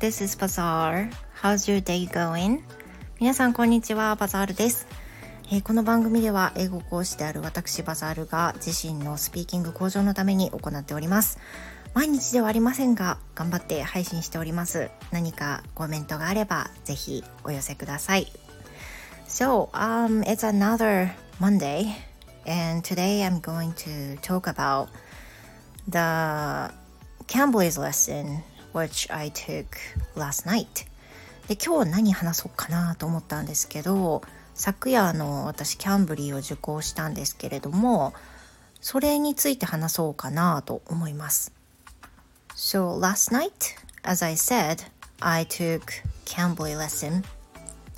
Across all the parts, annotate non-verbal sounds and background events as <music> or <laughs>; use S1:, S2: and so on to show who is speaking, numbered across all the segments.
S1: This is Bazaar. How's your day going? 皆さんこんにちは、バザールです、えー、この番組では英語講師である私バザールが自身のスピーキング向上のために行っております。毎日ではありませんが、頑張って配信しております。何かコメントがあればぜひお寄せください。So, um, it's another Monday and today I'm going to talk about the Cambly's lesson which I took last night で今日何話そうかなと思ったんですけど昨夜の私キャンブリーを受講したんですけれどもそれについて話そうかなと思います So last night as I said I took Cambly lesson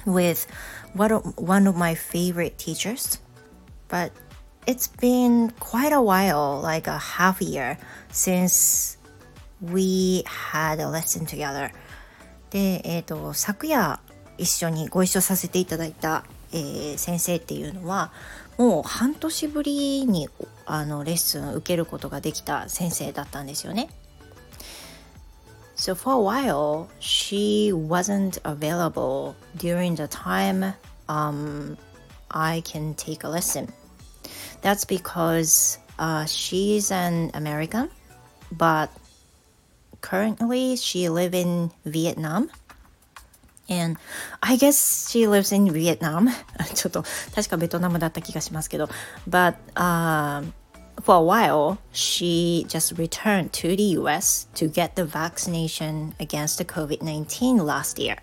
S1: with one of my favorite teachers but it's been quite a while, like a half year, since we had a lesson together. で、えっ、ー、と、昨夜一緒にご一緒させていただいた、えー、先生っていうのは、もう半年ぶりにあのレッスンを受けることができた先生だったんですよね。So for a while, she wasn't available during the time um, I can take a lesson. That's because uh, she's an American, but currently she lives in Vietnam. And I guess she lives in Vietnam. ちょっと確かベトナムだった気がしますけど。But、uh, for a while, she just returned to the US to get the vaccination against the COVID-19 last year.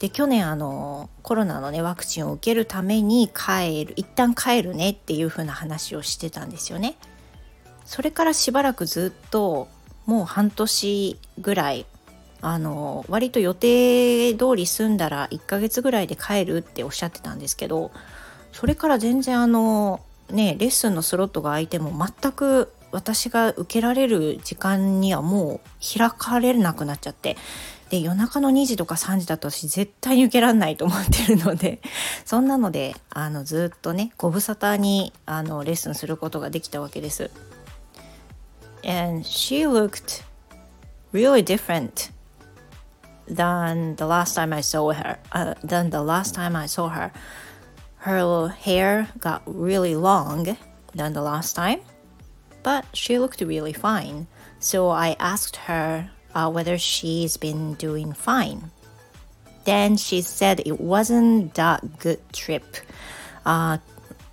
S1: で去年あのコロナのねワクチンを受けるために帰る一旦帰るねっていう風な話をしてたんですよね。それからしばらくずっともう半年ぐらいあの割と予定通り済んだら1ヶ月ぐらいで帰るっておっしゃってたんですけどそれから全然あのねレッスンのスロットが空いても全く私が受けられる時間にはもう開かれなくなっちゃってで夜中の2時とか3時だと私絶対に受けられないと思ってるので <laughs> そんなのであのずっとねご無沙汰にあのレッスンすることができたわけです。And she looked really different than the last time I saw her. Uh, than the last time I saw her. Her hair got really long than the last time, but she looked really fine. So I asked her uh, whether she's been doing fine. Then she said it wasn't that good trip uh,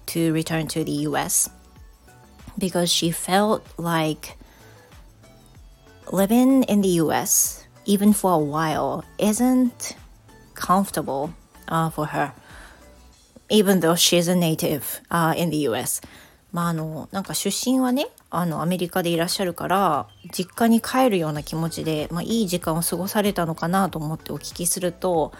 S1: to return to the US because she felt like living in the US, even for a while, isn't comfortable uh, for her, even though she's a native uh, in the US. まああのなんか出身はねあのアメリカでいらっしゃるから実家に帰るような気持ちで、まあ、いい時間を過ごされたのかなと思ってお聞きすると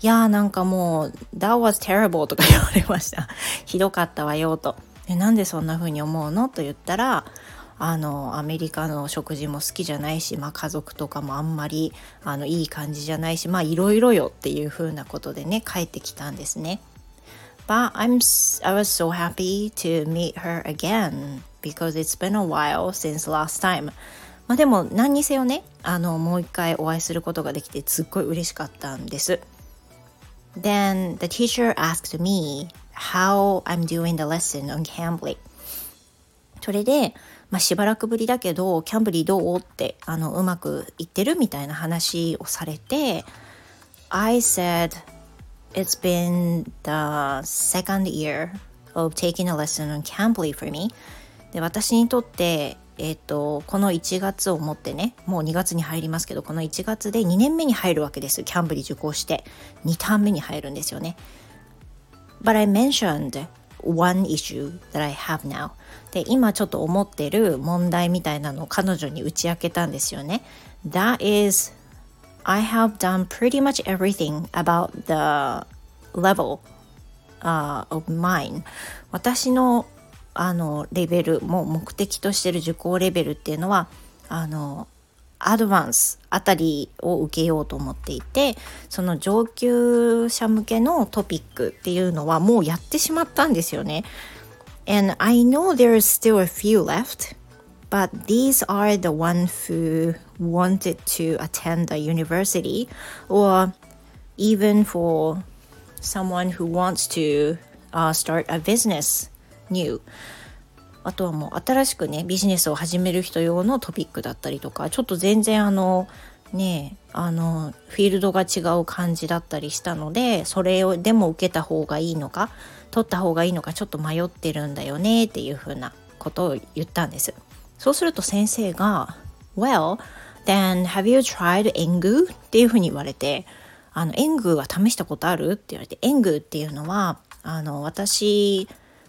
S1: いやーなんかもう「That was terrible」とか言われました。<laughs> ひどかったわよと。えなんでそんな風に思うの？と言ったらあのアメリカの食事も好きじゃないし、まあ、家族とかもあんまりあのいい感じじゃないしまあいろいろよっていう風なことでね帰ってきたんですね。But I'm I was so happy to meet her again because it's been a while since last time. まあでも何にせよね、あのもう一回お会いすることができてすっごい嬉しかったんです。Then the teacher asked me how I'm doing the lesson on Cambly. それで、まあ、しばらくぶりだけど、キャンブリーどう？ってあのうまくいってるみたいな話をされて、I said It's been the second year of taking a lesson on Cambly for me. で私にとって、えっ、ー、と、この1月をもってね、もう2月に入りますけど、この1月で2年目に入るわけです。キャンブリー受講して。2ターン目に入るんですよね。But I mentioned one issue that I have now. で、今ちょっと思ってる問題みたいなのを彼女に打ち明けたんですよね。That is I have done pretty much everything about the level、uh, of mine 私のあのレベルも目的としてる受講レベルっていうのはあのアドバンスあたりを受けようと思っていてその上級者向けのトピックっていうのはもうやってしまったんですよね。And I know there is still a few left but these are the ones who wanted to attend the university or even for someone who wants to、uh, start a business new あとはもう新しくねビジネスを始める人用のトピックだったりとかちょっと全然あのねあのフィールドが違う感じだったりしたのでそれをでも受けた方がいいのか取った方がいいのかちょっと迷ってるんだよねっていうふうなことを言ったんです。そうすると先生が Well, then have you tried Engu? っていうふうに言われてあの、エングは試したことある？って言われて、エングっていうのは、あの、私、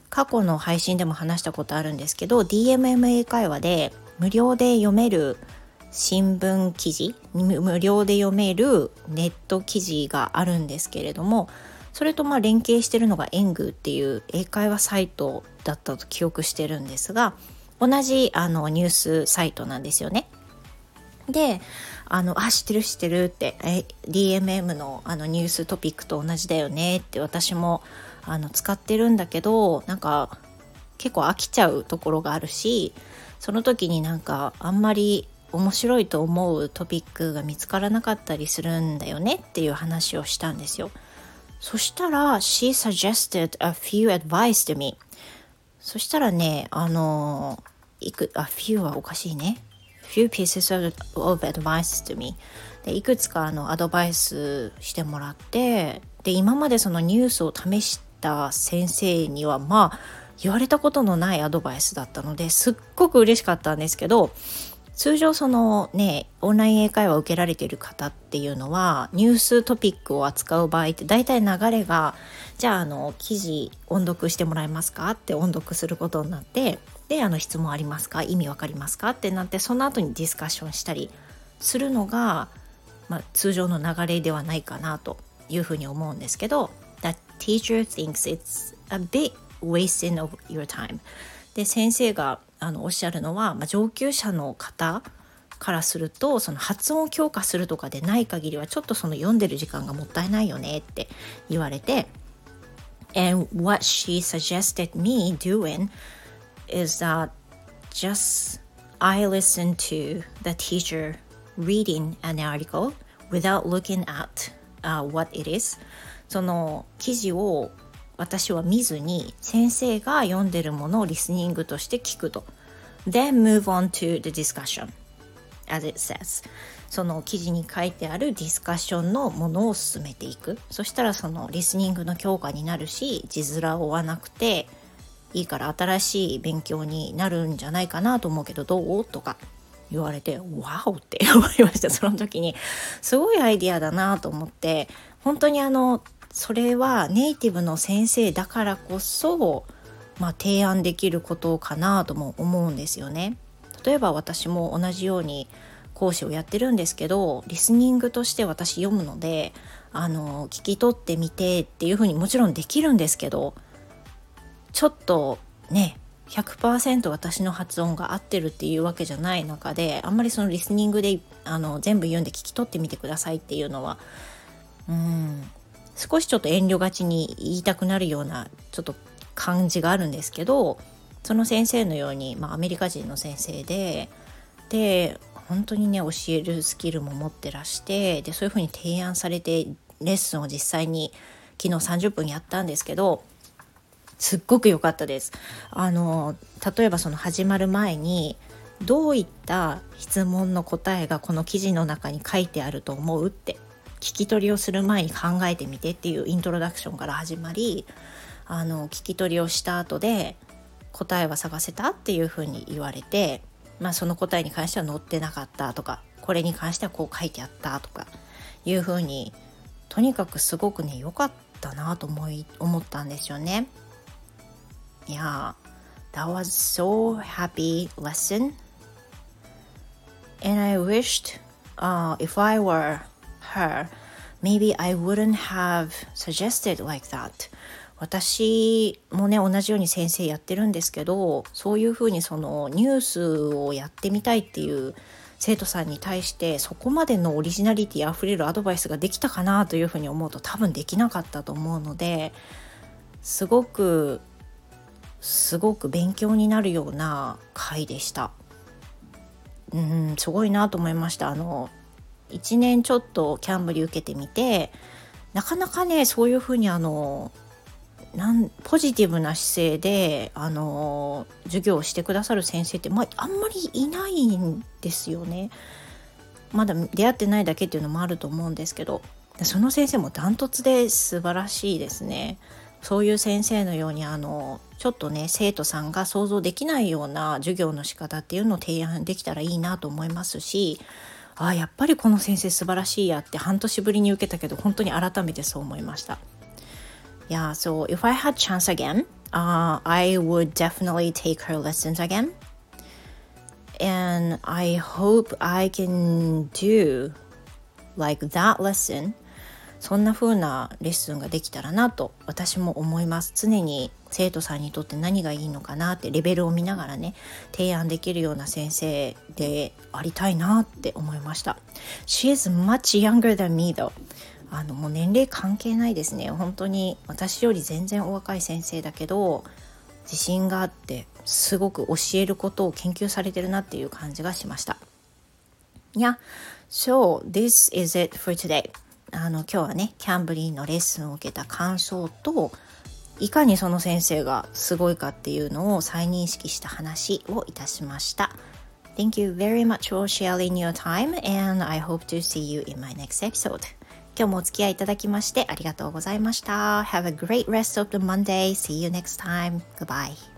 S1: 過去の配信でも話したことあるんですけど、DMMA 会話で無料で読める新聞記事、無料で読めるネット記事があるんですけれども、それとまあ連携してるのがエングっていう英会話サイトだったと記憶してるんですが、同じあのニュースサイトなんですよね。であのあ知ってる知ってるってえ DMM のあのニューストピックと同じだよねって私もあの使ってるんだけどなんか結構飽きちゃうところがあるしその時になんかあんまり面白いと思うトピックが見つからなかったりするんだよねっていう話をしたんですよ。そしたら She suggested a few advice to me. そしたらねあのいくあ few はおかしいね。few pieces of, of advice to me. でいくつかあのアドバイスしてもらってで今までそのニュースを試した先生にはまあ言われたことのないアドバイスだったのですっごく嬉しかったんですけど通常そのねオンライン英会話を受けられている方っていうのはニューストピックを扱う場合って大体流れがじゃああの記事音読してもらえますかって音読することになってであの質問ありますか？意味わかりますかってなってその後にディスカッションしたりするのが、まあ、通常の流れではないかなというふうに思うんですけど That teacher thinks it's a bit wasting of your time で先生があのおっしゃるのは、まあ、上級者の方からするとその発音を強化するとかでない限りはちょっとその読んでる時間がもったいないよねって言われて And what she suggested me doing is that just I listen to the teacher reading an article without looking at、uh, what it is その記事を私は見ずに先生が読んでるものをリスニングとして聞くと。Then move on to the discussion as it says. その記事に書いてあるディスカッションのものを進めていく。そしたらそのリスニングの強化になるし字面を追わなくていいから新しい勉強になるんじゃないかなと思うけどどう？とか。言われてワオって <laughs> 思いました。その時に。すごいアイディアだなと思って。本当にあのそれはネイティブの先生だからこそ、まあ、提案できることかなとも思うんですよね。例えば私も同じように講師をやってるんですけどリスニングとして私読むのであの聞き取ってみてっていうふうにもちろんできるんですけどちょっとね100%私の発音が合ってるっていうわけじゃない中であんまりそのリスニングであの全部読んで聞き取ってみてくださいっていうのはうん少しちょっと遠慮がちに言いたくなるようなちょっと感じがあるんですけどその先生のように、まあ、アメリカ人の先生でで本当にね教えるスキルも持ってらしてでそういうふうに提案されてレッスンを実際に昨日30分やったんですけどすっごく良かったです。あの例えばその始まる前にどういった質問の答えがこの記事の中に書いてあると思うって聞き取りをする前に考えてみてっていうイントロダクションから始まりあの聞き取りをした後で答えは探せたっていうふうに言われて、まあ、その答えに関しては載ってなかったとかこれに関してはこう書いてあったとかいうふうにとにかくすごくね良かったなと思い思ったんですよね。Yeah, that was so happy lesson. And I wished uh, if I were her, maybe I wouldn't have suggested like that. 私もね同じように先生やってるんですけどそういうふうにそのニュースをやってみたいっていう生徒さんに対してそこまでのオリジナリティあふれるアドバイスができたかなというふうに思うと多分できなかったと思うのですごくすごく勉強になるような回でした。うんすごいなと思いましたあの1年ちょっとキャンブリ受けてみてなかなかねそういうふうにあのなんポジティブな姿勢であの授業をしてくださる先生って、まあ、あんまりいないんですよね。まだ出会ってないだけっていうのもあると思うんですけどその先生もダントツで素晴らしいですね。そういう先生のようにあのちょっとね生徒さんが想像できないような授業の仕方っていうのを提案できたらいいなと思いますしあやっぱりこの先生素晴らしいやって半年ぶりに受けたけど本当に改めてそう思いました。Yeah, so if I had chance again, uh, I would definitely take her lessons again. And I hope I can do like that lesson そんな風なレッスンができたらなと私も思います常に生徒さんにとって何がいいのかなってレベルを見ながらね提案できるような先生でありたいなって思いました。She is much younger than me though. あのもう年齢関係ないですね。本当に私より全然お若い先生だけど自信があってすごく教えることを研究されてるなっていう感じがしました。Yeah, so this is it for today. あの今日はねキャンブリーのレッスンを受けた感想といかにその先生がすごいかっていうのを再認識した話をいたしました。Thank you very much for sharing your time and I hope to see you in my next episode. 今日もお付き合いいただきましてありがとうございました。Have a great rest of the Monday. See you next time. Goodbye.